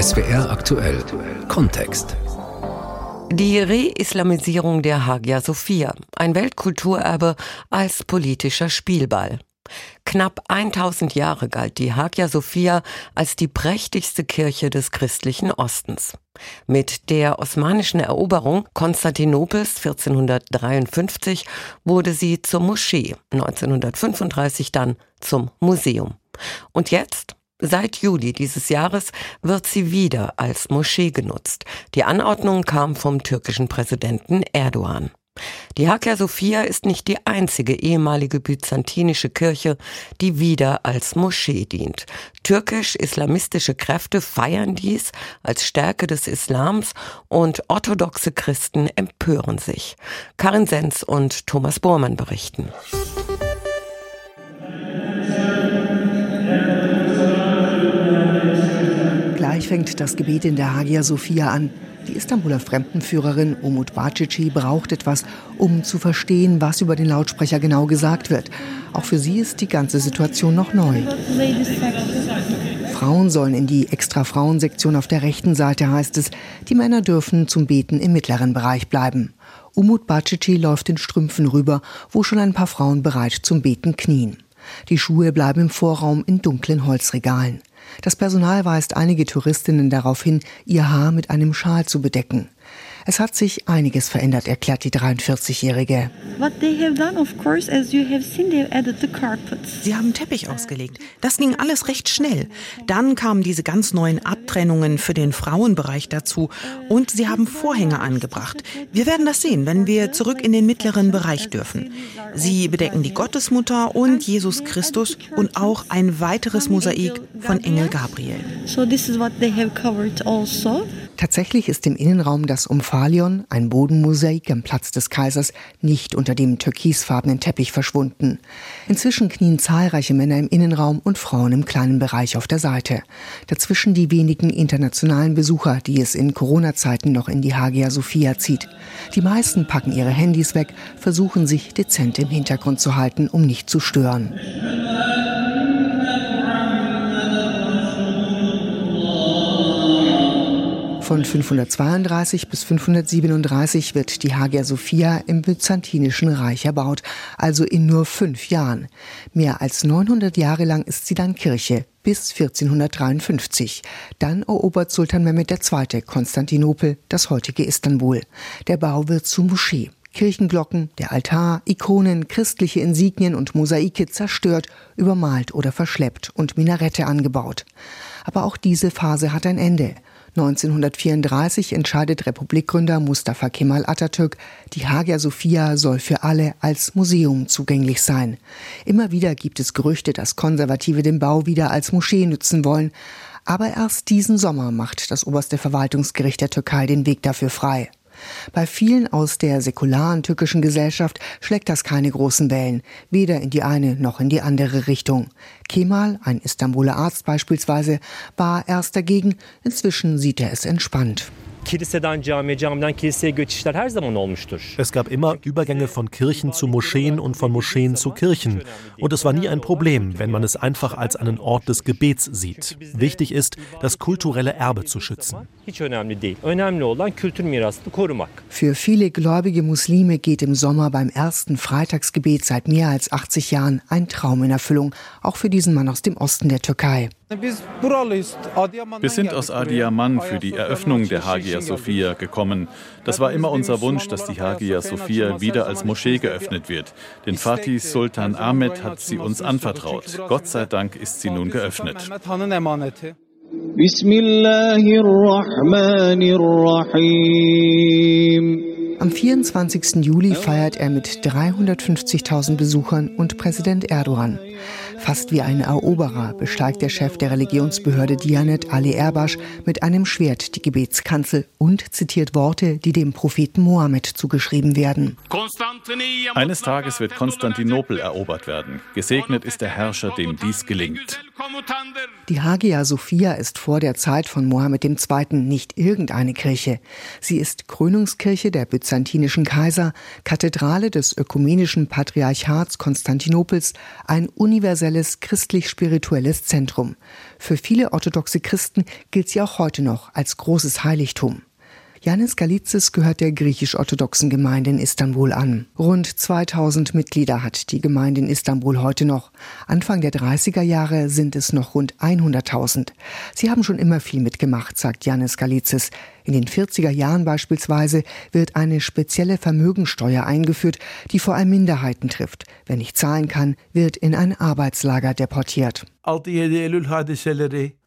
SWR aktuell Kontext. Die Re-Islamisierung der Hagia Sophia, ein Weltkulturerbe als politischer Spielball. Knapp 1000 Jahre galt die Hagia Sophia als die prächtigste Kirche des christlichen Ostens. Mit der osmanischen Eroberung Konstantinopels 1453 wurde sie zur Moschee, 1935 dann zum Museum. Und jetzt, Seit Juli dieses Jahres wird sie wieder als Moschee genutzt. Die Anordnung kam vom türkischen Präsidenten Erdogan. Die Hagia Sophia ist nicht die einzige ehemalige byzantinische Kirche, die wieder als Moschee dient. Türkisch-islamistische Kräfte feiern dies als Stärke des Islams und orthodoxe Christen empören sich. Karin Sens und Thomas Bormann berichten. Gleich fängt das Gebet in der Hagia Sophia an. Die Istanbuler Fremdenführerin Umut Bacici braucht etwas, um zu verstehen, was über den Lautsprecher genau gesagt wird. Auch für sie ist die ganze Situation noch neu. Frauen sollen in die extra Frauensektion auf der rechten Seite, heißt es. Die Männer dürfen zum Beten im mittleren Bereich bleiben. Umut Bacici läuft in Strümpfen rüber, wo schon ein paar Frauen bereit zum Beten knien. Die Schuhe bleiben im Vorraum in dunklen Holzregalen. Das Personal weist einige Touristinnen darauf hin, ihr Haar mit einem Schal zu bedecken. Es hat sich einiges verändert, erklärt die 43-Jährige. Sie haben Teppich ausgelegt. Das ging alles recht schnell. Dann kamen diese ganz neuen Abtrennungen für den Frauenbereich dazu und sie haben Vorhänge angebracht. Wir werden das sehen, wenn wir zurück in den mittleren Bereich dürfen. Sie bedecken die Gottesmutter und Jesus Christus und auch ein weiteres Mosaik von Engel Gabriel. So this is what they have covered also. Tatsächlich ist im Innenraum das Umphalion, ein Bodenmosaik am Platz des Kaisers, nicht unter dem türkisfarbenen Teppich verschwunden. Inzwischen knien zahlreiche Männer im Innenraum und Frauen im kleinen Bereich auf der Seite. Dazwischen die wenigen internationalen Besucher, die es in Corona-Zeiten noch in die Hagia Sophia zieht. Die meisten packen ihre Handys weg, versuchen sich dezent im Hintergrund zu halten, um nicht zu stören. Von 532 bis 537 wird die Hagia Sophia im Byzantinischen Reich erbaut, also in nur fünf Jahren. Mehr als 900 Jahre lang ist sie dann Kirche, bis 1453. Dann erobert Sultan Mehmed II. Konstantinopel, das heutige Istanbul. Der Bau wird zu Moschee. Kirchenglocken, der Altar, Ikonen, christliche Insignien und Mosaike zerstört, übermalt oder verschleppt und Minarette angebaut. Aber auch diese Phase hat ein Ende. 1934 entscheidet Republikgründer Mustafa Kemal Atatürk, die Hagia Sophia soll für alle als Museum zugänglich sein. Immer wieder gibt es Gerüchte, dass Konservative den Bau wieder als Moschee nützen wollen. Aber erst diesen Sommer macht das oberste Verwaltungsgericht der Türkei den Weg dafür frei. Bei vielen aus der säkularen türkischen Gesellschaft schlägt das keine großen Wellen, weder in die eine noch in die andere Richtung. Kemal, ein Istanbuler Arzt beispielsweise, war erst dagegen, inzwischen sieht er es entspannt. Kiliseden camiye, camiden kiliseye geçişler her zaman olmuştur. Es gab immer Übergänge von Kirchen zu Moscheen und von Moscheen zu Kirchen. Und es war nie ein Problem, wenn man es einfach als einen Ort des Gebets sieht. Wichtig ist, das kulturelle Erbe zu schützen. Für viele gläubige Muslime geht im Sommer beim ersten Freitagsgebet seit mehr als 80 Jahren ein Traum in Erfüllung, auch für diesen Mann aus dem Osten der Türkei. Wir sind aus Adiyaman für die Eröffnung der Hagia Sophia gekommen. Das war immer unser Wunsch, dass die Hagia Sophia wieder als Moschee geöffnet wird. Den Fatih Sultan Ahmed hat sie uns anvertraut. Gott sei Dank ist sie nun geöffnet. Am 24. Juli feiert er mit 350.000 Besuchern und Präsident Erdogan. Fast wie ein Eroberer besteigt der Chef der Religionsbehörde Dianet Ali Erbash mit einem Schwert die Gebetskanzel und zitiert Worte, die dem Propheten Mohammed zugeschrieben werden. Eines Tages wird Konstantinopel erobert werden. Gesegnet ist der Herrscher, dem dies gelingt. Die Hagia Sophia ist vor der Zeit von Mohammed II. nicht irgendeine Kirche. Sie ist Krönungskirche der byzantinischen Kaiser, Kathedrale des ökumenischen Patriarchats Konstantinopels, ein universelles christlich-spirituelles Zentrum. Für viele orthodoxe Christen gilt sie auch heute noch als großes Heiligtum. Janis Galizis gehört der griechisch-orthodoxen Gemeinde in Istanbul an. Rund 2000 Mitglieder hat die Gemeinde in Istanbul heute noch. Anfang der 30er Jahre sind es noch rund 100.000. Sie haben schon immer viel mitgemacht, sagt Janis Galizis. In den 40er Jahren beispielsweise wird eine spezielle Vermögensteuer eingeführt, die vor allem Minderheiten trifft. Wer nicht zahlen kann, wird in ein Arbeitslager deportiert.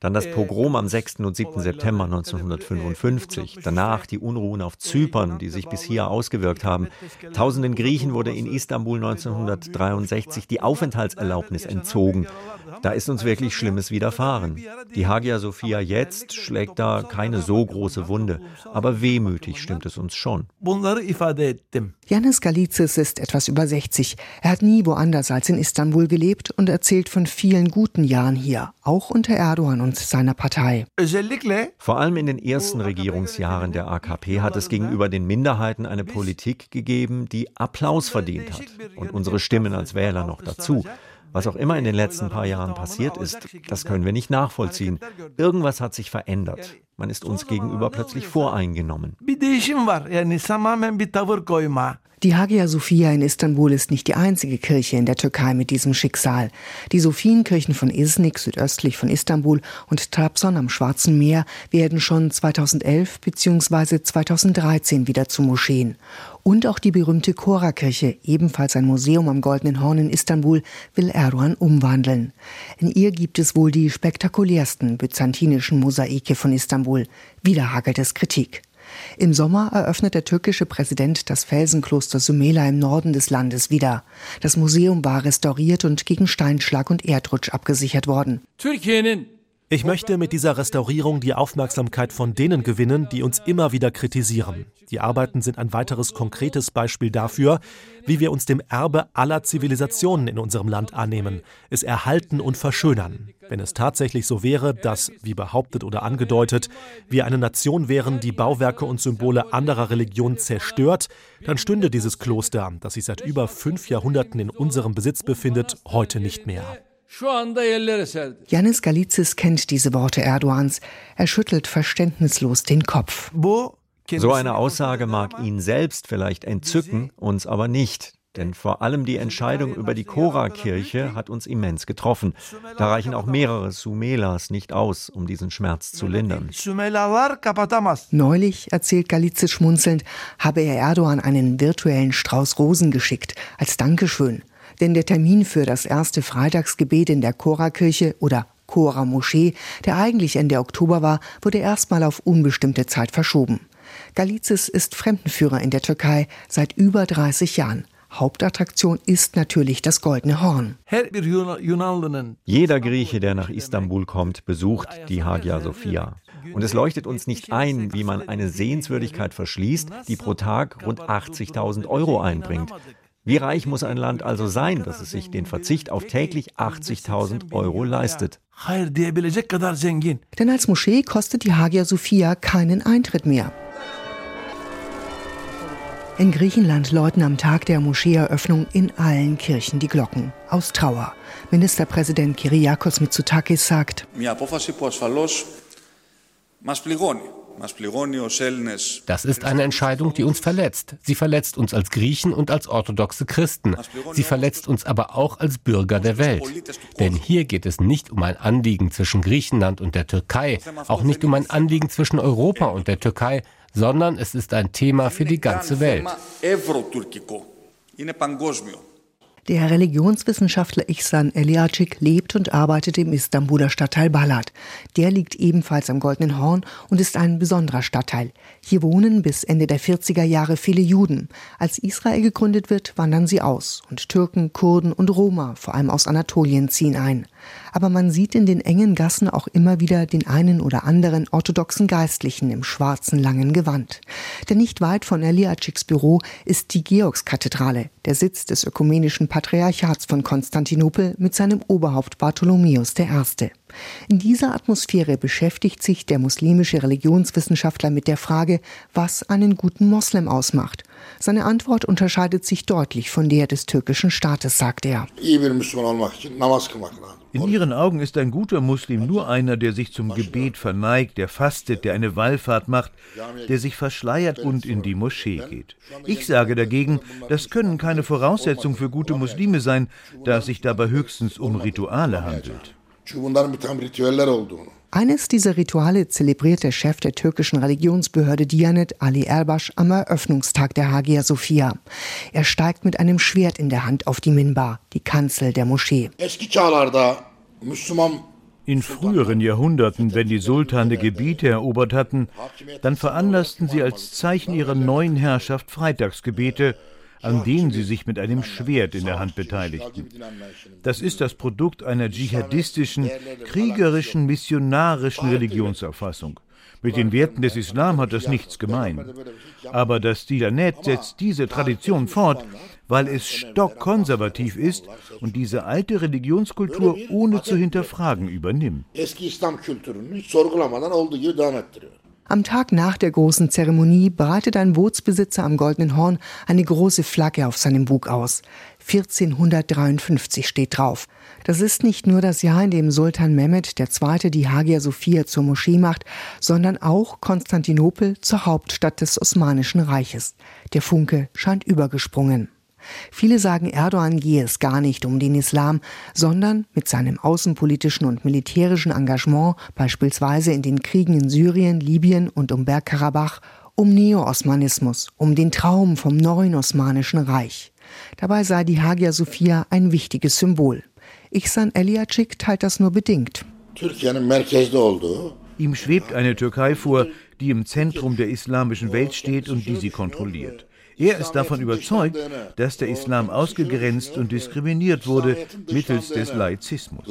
Dann das Pogrom am 6. und 7. September 1955. Danach die Unruhen auf Zypern, die sich bis hier ausgewirkt haben. Tausenden Griechen wurde in Istanbul 1963 die Aufenthaltserlaubnis entzogen. Da ist uns wirklich Schlimmes widerfahren. Die Hagia Sophia jetzt schlägt da keine so große Wunde, aber wehmütig stimmt es uns schon. Janis Galizis ist etwas über 60. Er hat nie woanders als in Istanbul gelebt und erzählt von vielen guten Jahren hier, auch unter Erdogan und seiner Partei. Vor allem in den ersten Regierungsjahren der AKP hat es gegenüber den Minderheiten eine Politik gegeben, die Applaus verdient hat. Und unsere Stimmen als Wähler noch dazu. Was auch immer in den letzten paar Jahren passiert ist, das können wir nicht nachvollziehen. Irgendwas hat sich verändert. Man ist uns gegenüber plötzlich voreingenommen. Die Hagia Sophia in Istanbul ist nicht die einzige Kirche in der Türkei mit diesem Schicksal. Die Sophienkirchen von Iznik südöstlich von Istanbul und Trabzon am Schwarzen Meer werden schon 2011 bzw. 2013 wieder zu Moscheen. Und auch die berühmte Chora-Kirche, ebenfalls ein Museum am Goldenen Horn in Istanbul, will Erdogan umwandeln. In ihr gibt es wohl die spektakulärsten byzantinischen Mosaike von Istanbul. Wieder hagelt es Kritik. Im Sommer eröffnet der türkische Präsident das Felsenkloster Sumela im Norden des Landes wieder. Das Museum war restauriert und gegen Steinschlag und Erdrutsch abgesichert worden. Ich möchte mit dieser Restaurierung die Aufmerksamkeit von denen gewinnen, die uns immer wieder kritisieren. Die Arbeiten sind ein weiteres konkretes Beispiel dafür, wie wir uns dem Erbe aller Zivilisationen in unserem Land annehmen, es erhalten und verschönern. Wenn es tatsächlich so wäre, dass, wie behauptet oder angedeutet, wir eine Nation wären, die Bauwerke und Symbole anderer Religionen zerstört, dann stünde dieses Kloster, das sich seit über fünf Jahrhunderten in unserem Besitz befindet, heute nicht mehr. Janis Galizis kennt diese Worte Erdogans. Er schüttelt verständnislos den Kopf. So eine Aussage mag ihn selbst vielleicht entzücken, uns aber nicht. Denn vor allem die Entscheidung über die Chora-Kirche hat uns immens getroffen. Da reichen auch mehrere Sumelas nicht aus, um diesen Schmerz zu lindern. Neulich, erzählt Galizis schmunzelnd, habe er Erdogan einen virtuellen Strauß Rosen geschickt, als Dankeschön denn der Termin für das erste Freitagsgebet in der Chora-Kirche oder Chora-Moschee, der eigentlich Ende Oktober war, wurde erstmal auf unbestimmte Zeit verschoben. Galizis ist Fremdenführer in der Türkei seit über 30 Jahren. Hauptattraktion ist natürlich das Goldene Horn. Jeder Grieche, der nach Istanbul kommt, besucht die Hagia Sophia. Und es leuchtet uns nicht ein, wie man eine Sehenswürdigkeit verschließt, die pro Tag rund 80.000 Euro einbringt. Wie reich muss ein Land also sein, dass es sich den Verzicht auf täglich 80.000 Euro leistet? Denn als Moschee kostet die Hagia Sophia keinen Eintritt mehr. In Griechenland läuten am Tag der Moscheeeröffnung in allen Kirchen die Glocken. Aus Trauer. Ministerpräsident Kyriakos Mitsotakis sagt, das ist eine Entscheidung, die uns verletzt. Sie verletzt uns als Griechen und als orthodoxe Christen. Sie verletzt uns aber auch als Bürger der Welt. Denn hier geht es nicht um ein Anliegen zwischen Griechenland und der Türkei, auch nicht um ein Anliegen zwischen Europa und der Türkei, sondern es ist ein Thema für die ganze Welt. Der Religionswissenschaftler Ihsan Eliacik lebt und arbeitet im Istanbuler Stadtteil Balat. Der liegt ebenfalls am Goldenen Horn und ist ein besonderer Stadtteil. Hier wohnen bis Ende der 40er Jahre viele Juden. Als Israel gegründet wird, wandern sie aus und Türken, Kurden und Roma, vor allem aus Anatolien, ziehen ein. Aber man sieht in den engen Gassen auch immer wieder den einen oder anderen orthodoxen Geistlichen im schwarzen langen Gewand. Denn nicht weit von Eliaciks Büro ist die Georgskathedrale, der Sitz des ökumenischen Patriarchats von Konstantinopel mit seinem Oberhaupt Bartholomäus I. In dieser Atmosphäre beschäftigt sich der muslimische Religionswissenschaftler mit der Frage, was einen guten Moslem ausmacht. Seine Antwort unterscheidet sich deutlich von der des türkischen Staates, sagt er. In ihren Augen ist ein guter Muslim nur einer, der sich zum Gebet verneigt, der fastet, der eine Wallfahrt macht, der sich verschleiert und in die Moschee geht. Ich sage dagegen, das können keine Voraussetzungen für gute Muslime sein, da es sich dabei höchstens um Rituale handelt. Eines dieser Rituale zelebriert der Chef der türkischen Religionsbehörde Diyanet Ali Erbaş am Eröffnungstag der Hagia Sophia. Er steigt mit einem Schwert in der Hand auf die Minbar, die Kanzel der Moschee. In früheren Jahrhunderten, wenn die Sultane Gebiete erobert hatten, dann veranlassten sie als Zeichen ihrer neuen Herrschaft Freitagsgebete an denen sie sich mit einem Schwert in der Hand beteiligten. Das ist das Produkt einer dschihadistischen, kriegerischen, missionarischen Religionsauffassung. Mit den Werten des Islam hat das nichts gemein. Aber das Dilanet setzt diese Tradition fort, weil es stockkonservativ ist und diese alte Religionskultur ohne zu hinterfragen übernimmt. Am Tag nach der großen Zeremonie breitet ein Bootsbesitzer am Goldenen Horn eine große Flagge auf seinem Bug aus. 1453 steht drauf. Das ist nicht nur das Jahr, in dem Sultan Mehmed II. die Hagia Sophia zur Moschee macht, sondern auch Konstantinopel zur Hauptstadt des Osmanischen Reiches. Der Funke scheint übergesprungen. Viele sagen, Erdogan gehe es gar nicht um den Islam, sondern mit seinem außenpolitischen und militärischen Engagement, beispielsweise in den Kriegen in Syrien, Libyen und um Bergkarabach, um Neo-Osmanismus, um den Traum vom neuen Osmanischen Reich. Dabei sei die Hagia Sophia ein wichtiges Symbol. Ihsan Eliacik teilt das nur bedingt. Ihm schwebt eine Türkei vor, die im Zentrum der islamischen Welt steht und die sie kontrolliert. Er ist davon überzeugt, dass der Islam ausgegrenzt und diskriminiert wurde mittels des Laizismus.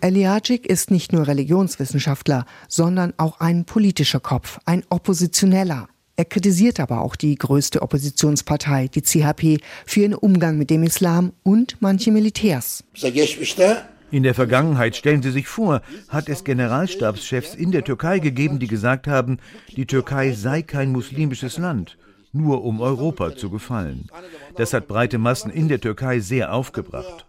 Eliacic ist nicht nur Religionswissenschaftler, sondern auch ein politischer Kopf, ein Oppositioneller. Er kritisiert aber auch die größte Oppositionspartei, die CHP, für ihren Umgang mit dem Islam und manche Militärs. In der Vergangenheit, stellen Sie sich vor, hat es Generalstabschefs in der Türkei gegeben, die gesagt haben, die Türkei sei kein muslimisches Land nur um Europa zu gefallen. Das hat breite Massen in der Türkei sehr aufgebracht.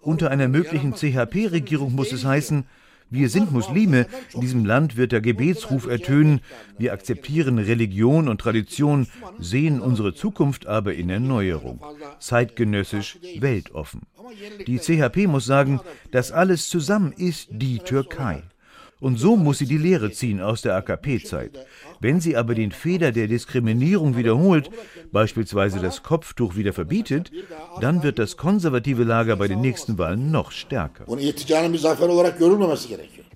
Unter einer möglichen CHP-Regierung muss es heißen, wir sind Muslime, in diesem Land wird der Gebetsruf ertönen, wir akzeptieren Religion und Tradition, sehen unsere Zukunft aber in Erneuerung, zeitgenössisch, weltoffen. Die CHP muss sagen, das alles zusammen ist die Türkei. Und so muss sie die Lehre ziehen aus der AKP-Zeit. Wenn sie aber den Fehler der Diskriminierung wiederholt, beispielsweise das Kopftuch wieder verbietet, dann wird das konservative Lager bei den nächsten Wahlen noch stärker.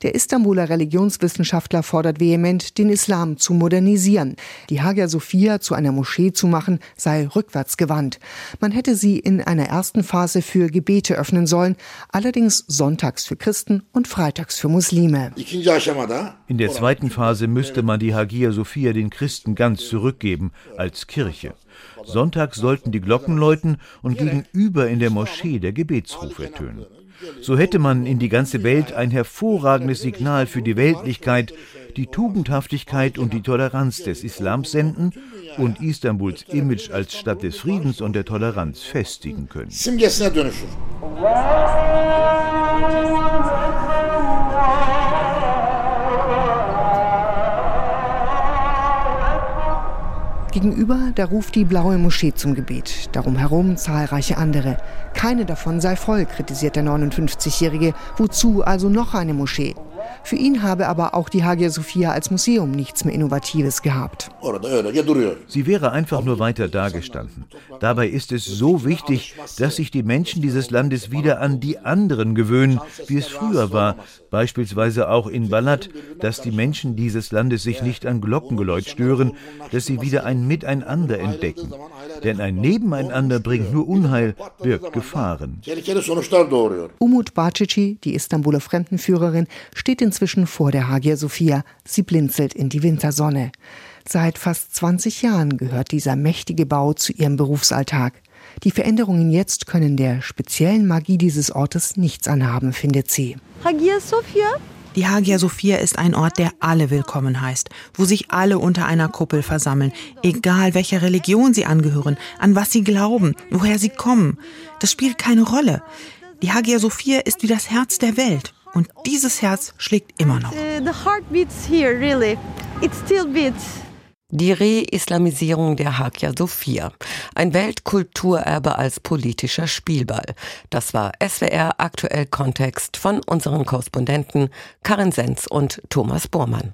Der Istanbuler Religionswissenschaftler fordert vehement, den Islam zu modernisieren. Die Hagia Sophia zu einer Moschee zu machen, sei rückwärtsgewandt. Man hätte sie in einer ersten Phase für Gebete öffnen sollen, allerdings sonntags für Christen und freitags für Muslime. In der zweiten Phase müsste man die Hagia Sophia den Christen ganz zurückgeben als Kirche. Sonntags sollten die Glocken läuten und gegenüber in der Moschee der Gebetsruf ertönen. So hätte man in die ganze Welt ein hervorragendes Signal für die Weltlichkeit, die Tugendhaftigkeit und die Toleranz des Islams senden und Istanbuls Image als Stadt des Friedens und der Toleranz festigen können. Gegenüber, da ruft die blaue Moschee zum Gebet. Darum herum zahlreiche andere. Keine davon sei voll, kritisiert der 59-Jährige. Wozu also noch eine Moschee? Für ihn habe aber auch die Hagia Sophia als Museum nichts mehr Innovatives gehabt. Sie wäre einfach nur weiter dagestanden. Dabei ist es so wichtig, dass sich die Menschen dieses Landes wieder an die anderen gewöhnen, wie es früher war, beispielsweise auch in Balat, dass die Menschen dieses Landes sich nicht an Glockengeläut stören, dass sie wieder ein Miteinander entdecken. Denn ein Nebeneinander bringt nur Unheil, birgt Gefahren. Umut Bacici, die Istanbuler Fremdenführerin, steht inzwischen vor der Hagia Sophia. Sie blinzelt in die Wintersonne. Seit fast 20 Jahren gehört dieser mächtige Bau zu ihrem Berufsalltag. Die Veränderungen jetzt können der speziellen Magie dieses Ortes nichts anhaben, findet sie. Hagia Sophia die Hagia Sophia ist ein Ort, der alle willkommen heißt, wo sich alle unter einer Kuppel versammeln, egal welcher Religion sie angehören, an was sie glauben, woher sie kommen. Das spielt keine Rolle. Die Hagia Sophia ist wie das Herz der Welt. Und dieses Herz schlägt immer noch. Uh, the heart beats here, really. It still beats. Die Re-Islamisierung der Hagia Sophia. Ein Weltkulturerbe als politischer Spielball. Das war SWR aktuell Kontext von unseren Korrespondenten Karin Senz und Thomas Bormann.